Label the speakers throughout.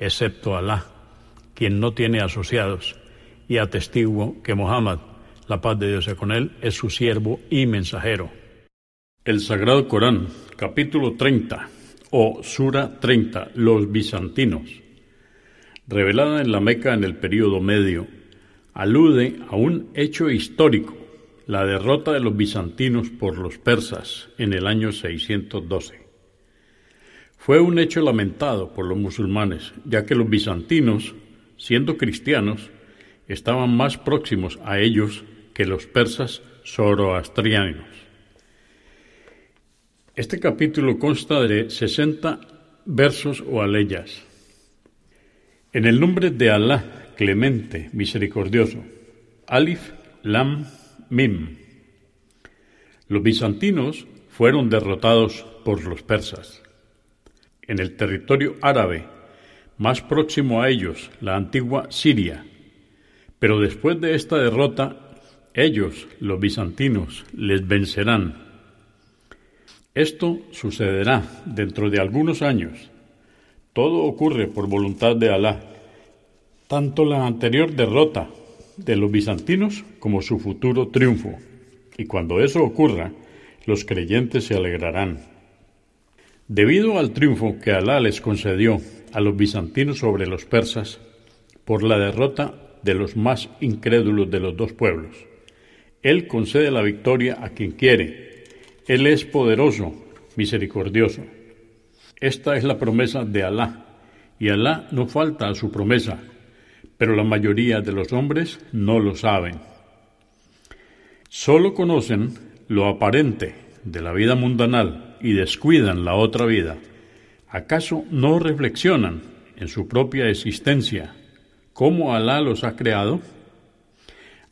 Speaker 1: excepto Alá, quien no tiene asociados, y atestiguo que Muhammad, la paz de Dios sea con él, es su siervo y mensajero. El Sagrado Corán, capítulo 30, o Sura 30, los bizantinos, revelada en la Meca en el período medio, alude a un hecho histórico, la derrota de los bizantinos por los persas en el año 612. Fue un hecho lamentado por los musulmanes, ya que los bizantinos, siendo cristianos, estaban más próximos a ellos que los persas zoroastrianos. Este capítulo consta de 60 versos o aleyas. En el nombre de Alá, clemente, misericordioso, Alif, Lam, Mim. Los bizantinos fueron derrotados por los persas en el territorio árabe, más próximo a ellos, la antigua Siria. Pero después de esta derrota, ellos, los bizantinos, les vencerán. Esto sucederá dentro de algunos años. Todo ocurre por voluntad de Alá. Tanto la anterior derrota de los bizantinos como su futuro triunfo. Y cuando eso ocurra, los creyentes se alegrarán. Debido al triunfo que Alá les concedió a los bizantinos sobre los persas por la derrota de los más incrédulos de los dos pueblos, Él concede la victoria a quien quiere. Él es poderoso, misericordioso. Esta es la promesa de Alá, y Alá no falta a su promesa, pero la mayoría de los hombres no lo saben. Solo conocen lo aparente de la vida mundanal y descuidan la otra vida, ¿acaso no reflexionan en su propia existencia cómo Alá los ha creado?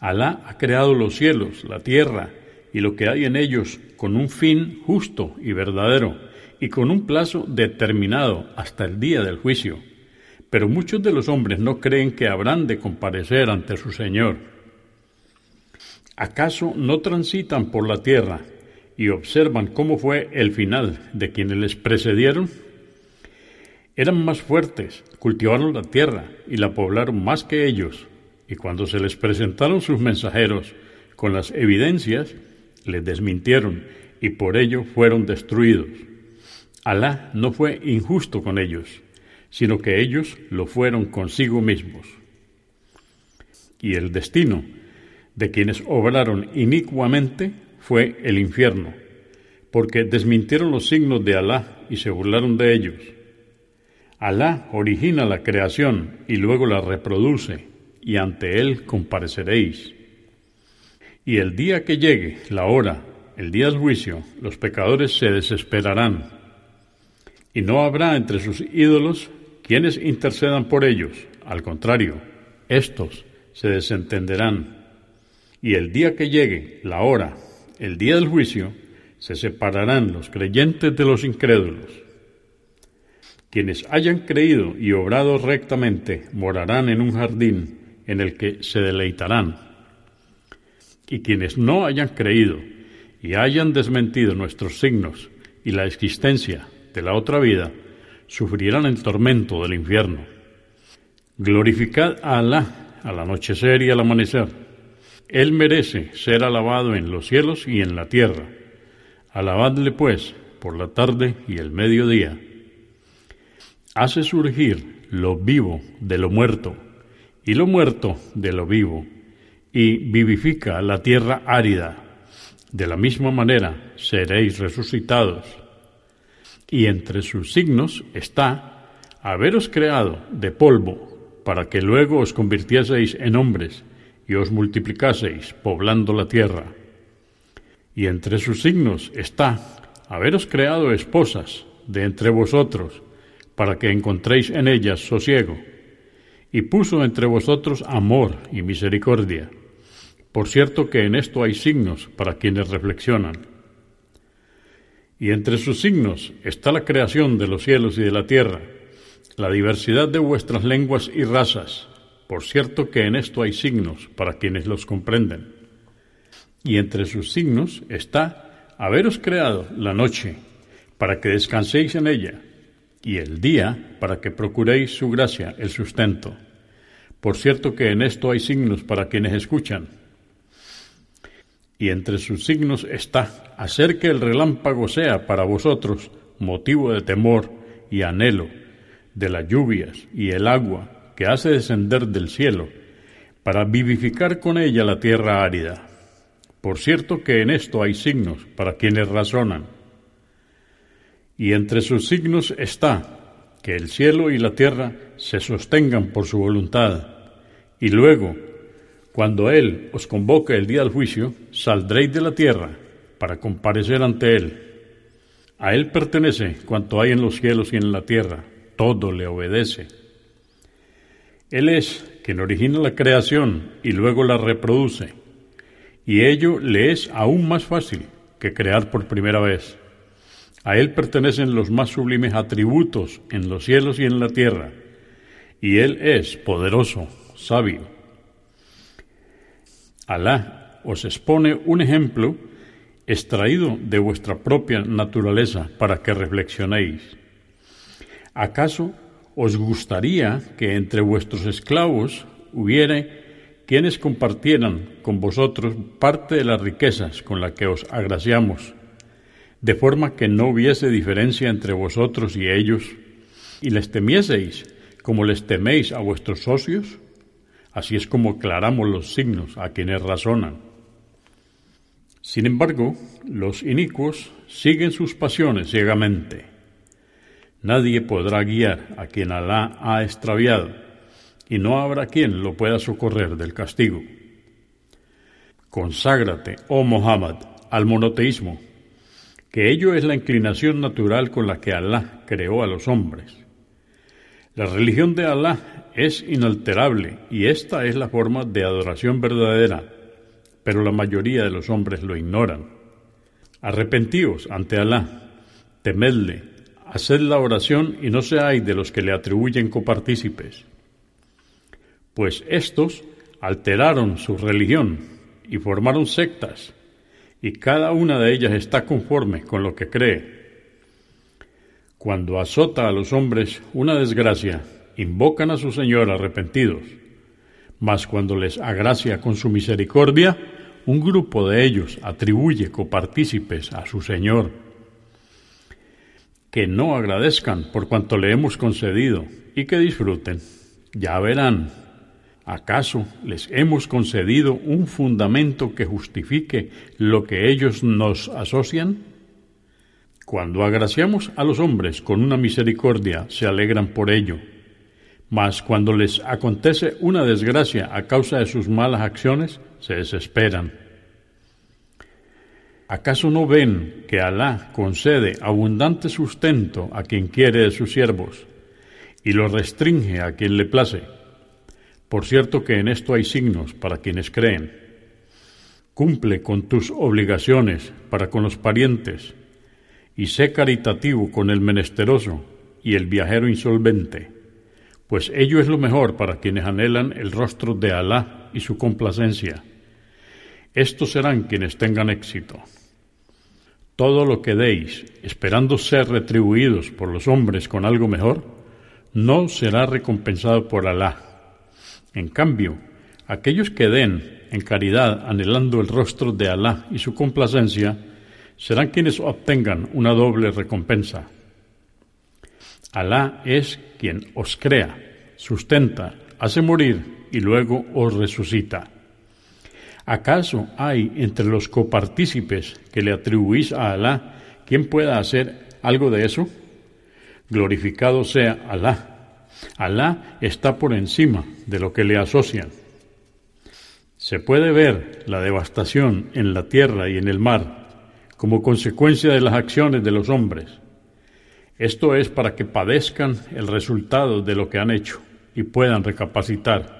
Speaker 1: Alá ha creado los cielos, la tierra y lo que hay en ellos con un fin justo y verdadero y con un plazo determinado hasta el día del juicio. Pero muchos de los hombres no creen que habrán de comparecer ante su Señor. ¿Acaso no transitan por la tierra y observan cómo fue el final de quienes les precedieron, eran más fuertes, cultivaron la tierra y la poblaron más que ellos, y cuando se les presentaron sus mensajeros con las evidencias, les desmintieron y por ello fueron destruidos. Alá no fue injusto con ellos, sino que ellos lo fueron consigo mismos. Y el destino de quienes obraron inicuamente fue el infierno, porque desmintieron los signos de Alá y se burlaron de ellos. Alá origina la creación y luego la reproduce, y ante Él compareceréis. Y el día que llegue, la hora, el día del juicio, los pecadores se desesperarán, y no habrá entre sus ídolos quienes intercedan por ellos, al contrario, estos se desentenderán. Y el día que llegue, la hora, el día del juicio, se separarán los creyentes de los incrédulos. Quienes hayan creído y obrado rectamente morarán en un jardín en el que se deleitarán. Y quienes no hayan creído y hayan desmentido nuestros signos y la existencia de la otra vida, sufrirán el tormento del infierno. Glorificad a Alá al anochecer y al amanecer él merece ser alabado en los cielos y en la tierra. Alabadle, pues, por la tarde y el mediodía. Hace surgir lo vivo de lo muerto, y lo muerto de lo vivo, y vivifica la tierra árida. De la misma manera seréis resucitados. Y entre sus signos está haberos creado de polvo, para que luego os convirtieseis en hombres, y os multiplicaseis poblando la tierra. Y entre sus signos está haberos creado esposas de entre vosotros, para que encontréis en ellas sosiego, y puso entre vosotros amor y misericordia. Por cierto que en esto hay signos para quienes reflexionan. Y entre sus signos está la creación de los cielos y de la tierra, la diversidad de vuestras lenguas y razas. Por cierto que en esto hay signos para quienes los comprenden. Y entre sus signos está haberos creado la noche, para que descanséis en ella, y el día para que procuréis su gracia, el sustento. Por cierto que en esto hay signos para quienes escuchan. Y entre sus signos está hacer que el relámpago sea para vosotros motivo de temor y anhelo de las lluvias y el agua que hace descender del cielo, para vivificar con ella la tierra árida. Por cierto que en esto hay signos para quienes razonan y entre sus signos está que el cielo y la tierra se sostengan por su voluntad, y luego, cuando Él os convoque el día del juicio, saldréis de la tierra para comparecer ante Él. A Él pertenece cuanto hay en los cielos y en la tierra, todo le obedece. Él es quien origina la creación y luego la reproduce, y ello le es aún más fácil que crear por primera vez. A Él pertenecen los más sublimes atributos en los cielos y en la tierra, y Él es poderoso, sabio. Alá os expone un ejemplo extraído de vuestra propia naturaleza para que reflexionéis. ¿Acaso os gustaría que entre vuestros esclavos hubiera quienes compartieran con vosotros parte de las riquezas con las que os agraciamos de forma que no hubiese diferencia entre vosotros y ellos, y les temieseis como les teméis a vuestros socios? Así es como aclaramos los signos a quienes razonan. Sin embargo, los inicuos siguen sus pasiones ciegamente. Nadie podrá guiar a quien Alá ha extraviado, y no habrá quien lo pueda socorrer del castigo. Conságrate, oh Muhammad, al monoteísmo que ello es la inclinación natural con la que Alá creó a los hombres. La religión de Alá es inalterable y esta es la forma de adoración verdadera, pero la mayoría de los hombres lo ignoran. Arrepentíos ante Alá, temedle, haced la oración y no seáis de los que le atribuyen copartícipes. Pues estos alteraron su religión y formaron sectas y cada una de ellas está conforme con lo que cree. Cuando azota a los hombres una desgracia, invocan a su Señor arrepentidos, mas cuando les agracia con su misericordia, un grupo de ellos atribuye copartícipes a su Señor. Que no agradezcan por cuanto le hemos concedido y que disfruten. Ya verán ¿Acaso les hemos concedido un fundamento que justifique lo que ellos nos asocian? Cuando agraciamos a los hombres con una misericordia, se alegran por ello. Mas cuando les acontece una desgracia a causa de sus malas acciones, se desesperan. ¿Acaso no ven que Alá concede abundante sustento a quien quiere de sus siervos y lo restringe a quien le place? Por cierto que en esto hay signos para quienes creen. Cumple con tus obligaciones para con los parientes y sé caritativo con el menesteroso y el viajero insolvente, pues ello es lo mejor para quienes anhelan el rostro de Alá y su complacencia. Estos serán quienes tengan éxito. Todo lo que deis, esperando ser retribuidos por los hombres con algo mejor, no será recompensado por Alá en cambio, aquellos que den en caridad anhelando el rostro de Alá y su complacencia, serán quienes obtengan una doble recompensa. Alá es quien os crea, sustenta, hace morir y luego os resucita. ¿Acaso hay entre los copartícipes que le atribuís a Alá quien pueda hacer algo de eso? Glorificado sea Alá. Alá está por encima de lo que le asocian. Se puede ver la devastación en la tierra y en el mar como consecuencia de las acciones de los hombres. Esto es para que padezcan el resultado de lo que han hecho y puedan recapacitar.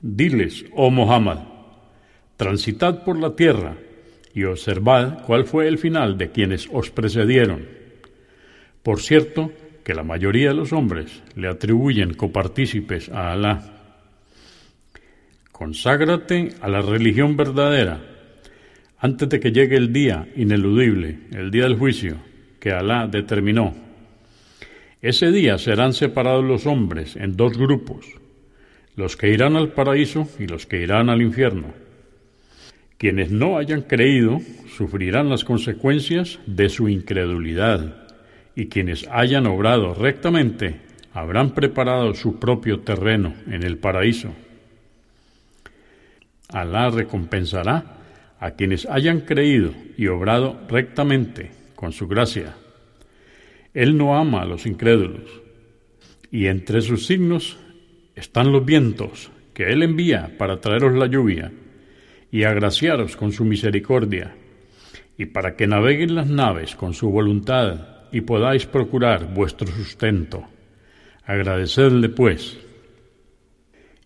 Speaker 1: Diles, oh Muhammad, transitad por la tierra y observad cuál fue el final de quienes os precedieron. Por cierto, que la mayoría de los hombres le atribuyen copartícipes a Alá. Conságrate a la religión verdadera antes de que llegue el día ineludible, el día del juicio, que Alá determinó. Ese día serán separados los hombres en dos grupos, los que irán al paraíso y los que irán al infierno. Quienes no hayan creído sufrirán las consecuencias de su incredulidad, y quienes hayan obrado rectamente habrán preparado su propio terreno en el paraíso. Alá recompensará a quienes hayan creído y obrado rectamente con su gracia. Él no ama a los incrédulos, y entre sus signos están los vientos que Él envía para traeros la lluvia y agraciaros con su misericordia, y para que naveguen las naves con su voluntad y podáis procurar vuestro sustento. Agradecedle, pues.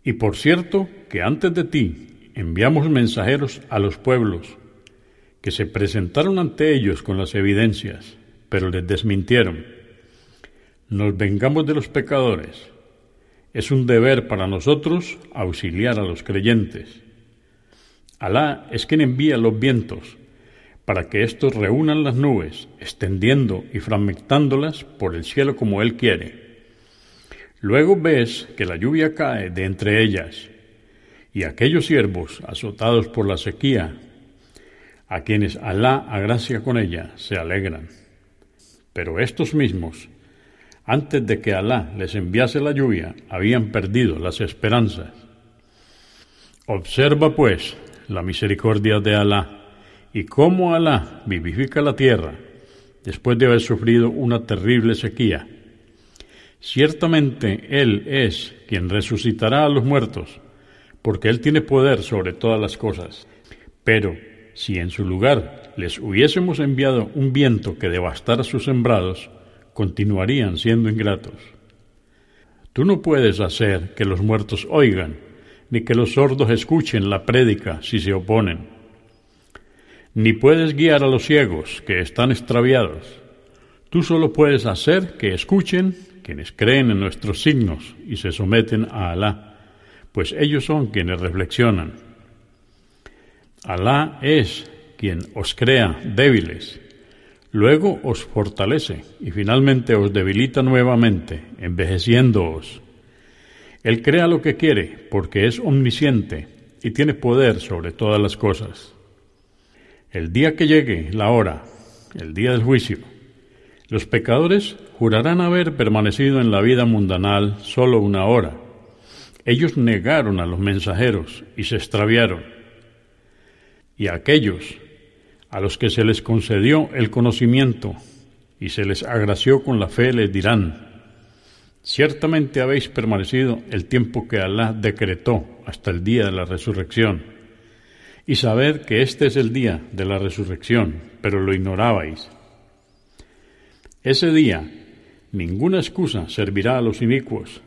Speaker 1: Y por cierto, que antes de ti enviamos mensajeros a los pueblos, que se presentaron ante ellos con las evidencias, pero les desmintieron. Nos vengamos de los pecadores. Es un deber para nosotros auxiliar a los creyentes. Alá es quien envía los vientos para que éstos reúnan las nubes, extendiendo y fragmentándolas por el cielo como Él quiere. Luego ves que la lluvia cae de entre ellas, y aquellos siervos azotados por la sequía, a quienes Alá agracia con ella, se alegran. Pero estos mismos, antes de que Alá les enviase la lluvia, habían perdido las esperanzas. Observa, pues, la misericordia de Alá y cómo Alá vivifica la tierra después de haber sufrido una terrible sequía. Ciertamente Él es quien resucitará a los muertos, porque Él tiene poder sobre todas las cosas. Pero si en su lugar les hubiésemos enviado un viento que devastara sus sembrados, continuarían siendo ingratos. Tú no puedes hacer que los muertos oigan, ni que los sordos escuchen la prédica si se oponen ni puedes guiar a los ciegos que están extraviados. Tú solo puedes hacer que escuchen quienes creen en nuestros signos y se someten a Alá, pues ellos son quienes reflexionan. Alá es quien os crea débiles, luego os fortalece y finalmente os debilita nuevamente, envejeciéndoos. Él crea lo que quiere porque es omnisciente y tiene poder sobre todas las cosas. El día que llegue la hora, el día del juicio, los pecadores jurarán haber permanecido en la vida mundanal solo una hora. Ellos negaron a los mensajeros y se extraviaron. Y aquellos a los que se les concedió el conocimiento y se les agració con la fe les dirán, ciertamente habéis permanecido el tiempo que Alá decretó hasta el día de la resurrección y sabed que este es el día de la resurrección, pero lo ignorabais. Ese día ninguna excusa servirá a los inicuos,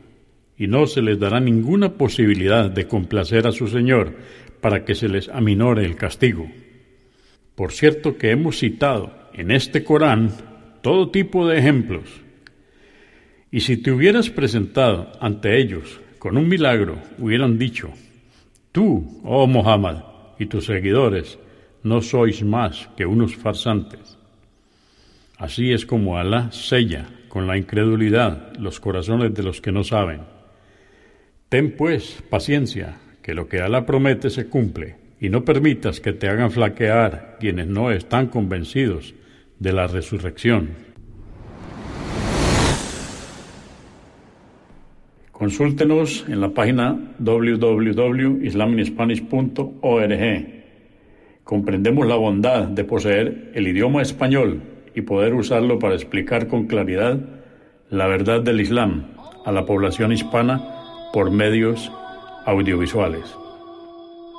Speaker 1: y no se les dará ninguna posibilidad de complacer a su Señor para que se les aminore el castigo. Por cierto que hemos citado en este Corán todo tipo de ejemplos, y si te hubieras presentado ante ellos con un milagro, hubieran dicho, tú, oh Muhammad, y tus seguidores no sois más que unos farsantes. Así es como Alá sella con la incredulidad los corazones de los que no saben. Ten pues paciencia, que lo que Alá promete se cumple, y no permitas que te hagan flaquear quienes no están convencidos de la resurrección. Consúltenos en la página www.islaminspanish.org. Comprendemos la bondad de poseer el idioma español y poder usarlo para explicar con claridad la verdad del Islam a la población hispana por medios audiovisuales.